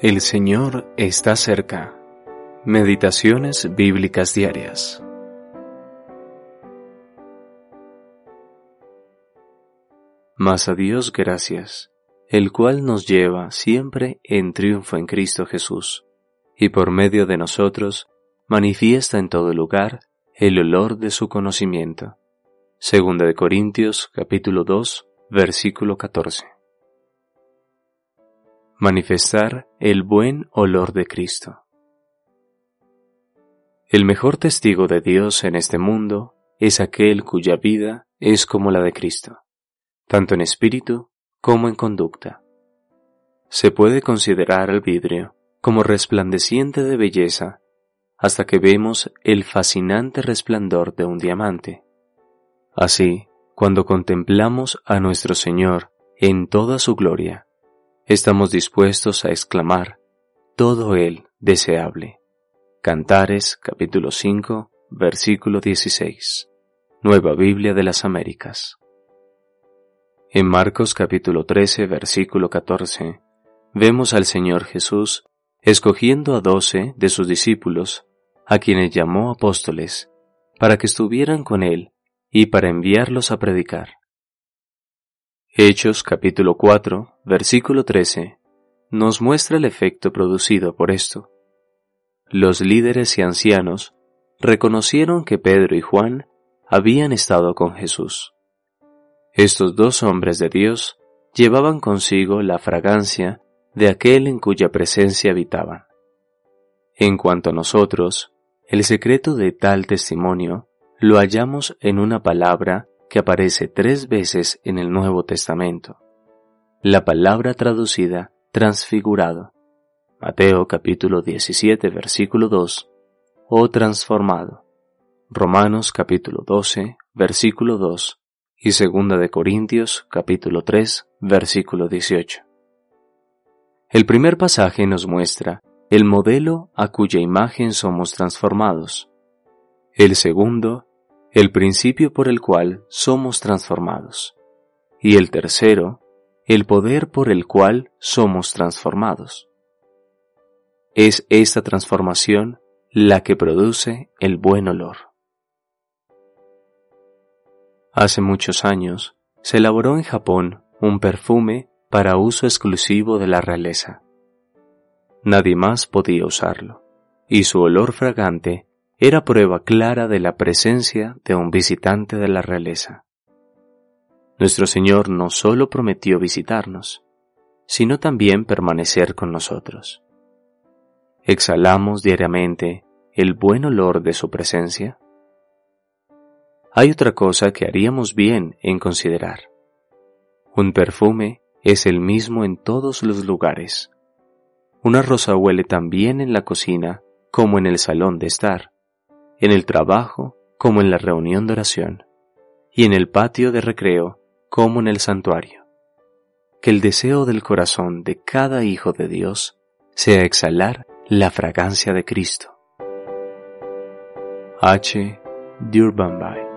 El Señor está cerca. Meditaciones bíblicas diarias. Mas a Dios gracias, el cual nos lleva siempre en triunfo en Cristo Jesús, y por medio de nosotros manifiesta en todo lugar el olor de su conocimiento. Segunda de Corintios capítulo 2 versículo 14. Manifestar el buen olor de Cristo. El mejor testigo de Dios en este mundo es aquel cuya vida es como la de Cristo, tanto en espíritu como en conducta. Se puede considerar al vidrio como resplandeciente de belleza hasta que vemos el fascinante resplandor de un diamante. Así, cuando contemplamos a nuestro Señor en toda su gloria, estamos dispuestos a exclamar, todo Él deseable. Cantares capítulo 5, versículo 16. Nueva Biblia de las Américas. En Marcos capítulo 13, versículo 14, vemos al Señor Jesús escogiendo a doce de sus discípulos, a quienes llamó apóstoles, para que estuvieran con Él y para enviarlos a predicar. Hechos capítulo 4, versículo 13, nos muestra el efecto producido por esto. Los líderes y ancianos reconocieron que Pedro y Juan habían estado con Jesús. Estos dos hombres de Dios llevaban consigo la fragancia de aquel en cuya presencia habitaban. En cuanto a nosotros, el secreto de tal testimonio lo hallamos en una palabra que aparece tres veces en el Nuevo Testamento. La palabra traducida transfigurado. Mateo capítulo 17 versículo 2 o transformado. Romanos capítulo 12 versículo 2 y segunda de Corintios capítulo 3 versículo 18. El primer pasaje nos muestra el modelo a cuya imagen somos transformados. El segundo el principio por el cual somos transformados. Y el tercero, el poder por el cual somos transformados. Es esta transformación la que produce el buen olor. Hace muchos años se elaboró en Japón un perfume para uso exclusivo de la realeza. Nadie más podía usarlo, y su olor fragante era prueba clara de la presencia de un visitante de la realeza. Nuestro Señor no solo prometió visitarnos, sino también permanecer con nosotros. ¿Exhalamos diariamente el buen olor de su presencia? Hay otra cosa que haríamos bien en considerar. Un perfume es el mismo en todos los lugares. Una rosa huele tan bien en la cocina como en el salón de estar en el trabajo como en la reunión de oración, y en el patio de recreo como en el santuario. Que el deseo del corazón de cada hijo de Dios sea exhalar la fragancia de Cristo. H. Durbanbay